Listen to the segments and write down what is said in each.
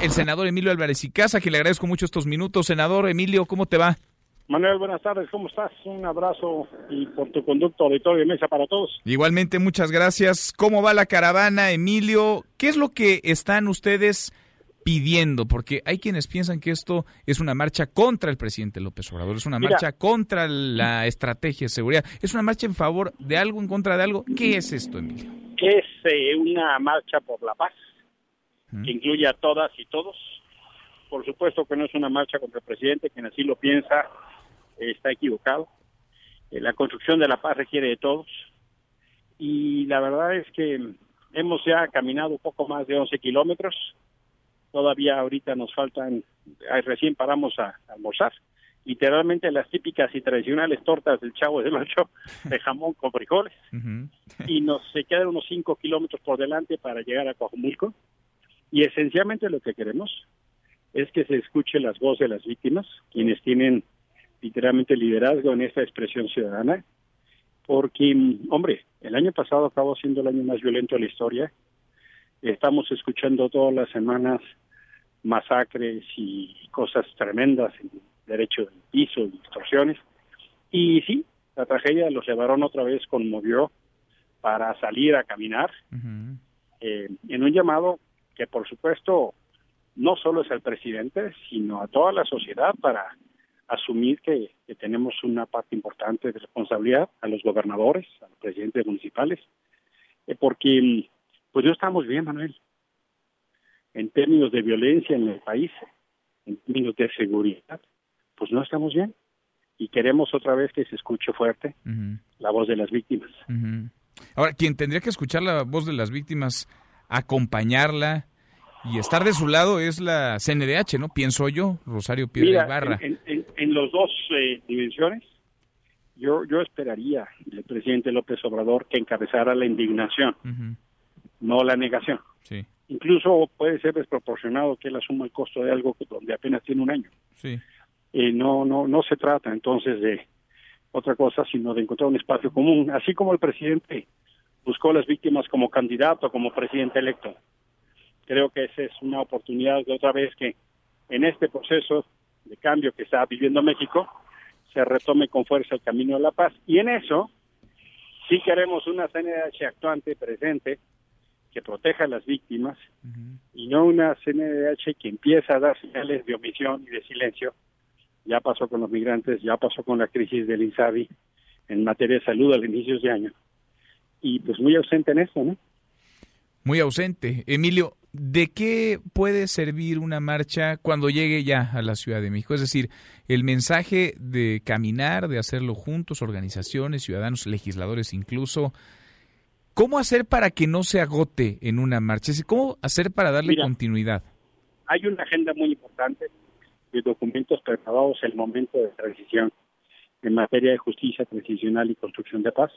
El senador Emilio Álvarez y Casa, que le agradezco mucho estos minutos. Senador Emilio, ¿cómo te va? Manuel, buenas tardes, ¿cómo estás? Un abrazo y por tu conducto auditorio y mesa para todos. Igualmente, muchas gracias. ¿Cómo va la caravana, Emilio? ¿Qué es lo que están ustedes pidiendo? Porque hay quienes piensan que esto es una marcha contra el presidente López Obrador, es una marcha contra la estrategia de seguridad, es una marcha en favor de algo, en contra de algo. ¿Qué es esto, Emilio? Es eh, una marcha por la paz, que incluye a todas y todos. Por supuesto que no es una marcha contra el presidente, quien así lo piensa está equivocado. Eh, la construcción de la paz requiere de todos. Y la verdad es que hemos ya caminado poco más de 11 kilómetros. Todavía ahorita nos faltan, recién paramos a, almorzar. Literalmente las típicas y tradicionales tortas del Chavo del Ocho de jamón con frijoles. Y nos se quedan unos 5 kilómetros por delante para llegar a Coajumulco. Y esencialmente lo que queremos es que se escuche las voces de las víctimas, quienes tienen literalmente liderazgo en esta expresión ciudadana, porque, hombre, el año pasado acabó siendo el año más violento de la historia. Estamos escuchando todas las semanas masacres y cosas tremendas en derecho del piso y extorsiones. Y sí, la tragedia los llevaron otra vez conmovió para salir a caminar eh, en un llamado que por supuesto no solo es al presidente, sino a toda la sociedad para asumir que, tenemos una parte importante de responsabilidad a los gobernadores, a los presidentes municipales, eh, porque pues no estamos bien, Manuel, en términos de violencia en el país, en términos de seguridad, pues no estamos bien. Y queremos otra vez que se escuche fuerte la voz de las víctimas. Ahora, quien tendría que escuchar la voz de las víctimas, acompañarla, y estar de su lado es la CNDH, ¿no? Pienso yo, Rosario Piedra Ibarra. En, en, en, los dos eh, dimensiones, yo, yo esperaría del presidente López Obrador que encabezara la indignación, no la negación. Sí. Incluso puede ser desproporcionado que él asuma el costo de algo donde apenas tiene un año. Sí. Eh, no, no, no se trata entonces de otra cosa, sino de encontrar un espacio común, así como el presidente buscó a las víctimas como candidato, como presidente electo creo que esa es una oportunidad de otra vez que en este proceso de cambio que está viviendo México se retome con fuerza el camino de la paz. Y en eso sí queremos una CNDH actuante, presente, que proteja a las víctimas y no una CNDH que empieza a dar señales de omisión y de silencio. Ya pasó con los migrantes, ya pasó con la crisis del INSABI en materia de salud al inicio de año. Y pues muy ausente en eso, ¿no? Muy ausente. Emilio, ¿de qué puede servir una marcha cuando llegue ya a la Ciudad de México? Es decir, el mensaje de caminar, de hacerlo juntos, organizaciones, ciudadanos, legisladores incluso. ¿Cómo hacer para que no se agote en una marcha? ¿Cómo hacer para darle continuidad? Hay una agenda muy importante de documentos preparados en el momento de transición en materia de justicia transicional y construcción de paz.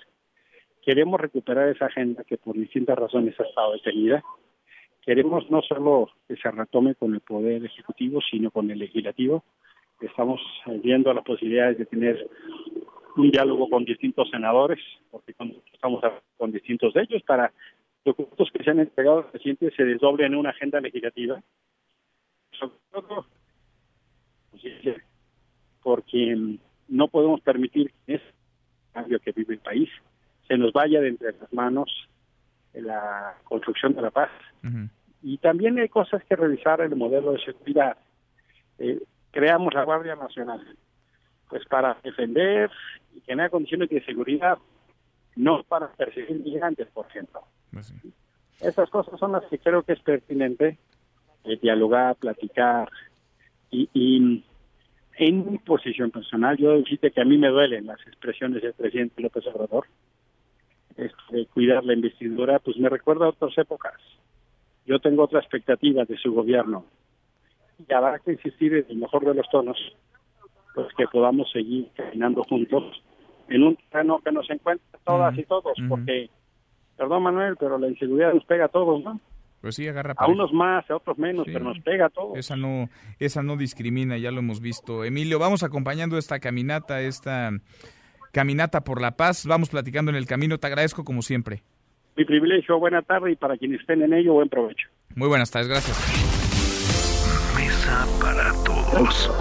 Queremos recuperar esa agenda que por distintas razones ha estado detenida Queremos no solo que se retome con el Poder Ejecutivo, sino con el Legislativo. Estamos viendo las posibilidades de tener un diálogo con distintos senadores, porque estamos con distintos de ellos, para documentos que se han entregado al presidente se desdoblen en una agenda legislativa. Sobre todo, pues, porque no podemos permitir que ese cambio que vive el país se nos vaya de entre las manos la construcción de la paz. Y también hay cosas que revisar en el modelo de seguridad. Eh, creamos la Guardia Nacional, pues para defender y generar condiciones de seguridad, no para perseguir migrantes, por ejemplo. Pues Esas cosas son las que creo que es pertinente eh, dialogar, platicar y, y en mi posición personal, yo decirte que a mí me duelen las expresiones del presidente López Obrador, este, cuidar la investidura, pues me recuerda a otras épocas. Yo tengo otra expectativa de su gobierno. Y habrá que insistir en el mejor de los tonos, pues que podamos seguir caminando juntos en un terreno que nos encuentre todas y todos, porque, perdón Manuel, pero la inseguridad nos pega a todos, ¿no? Pues sí, agarra a unos más, a otros menos, pero nos pega a todos. Esa no, esa no discrimina, ya lo hemos visto. Emilio, vamos acompañando esta caminata, esta Caminata por la Paz. Vamos platicando en el camino. Te agradezco como siempre. Mi privilegio, buena tarde y para quienes estén en ello, buen provecho. Muy buenas tardes, gracias. Mesa para todos.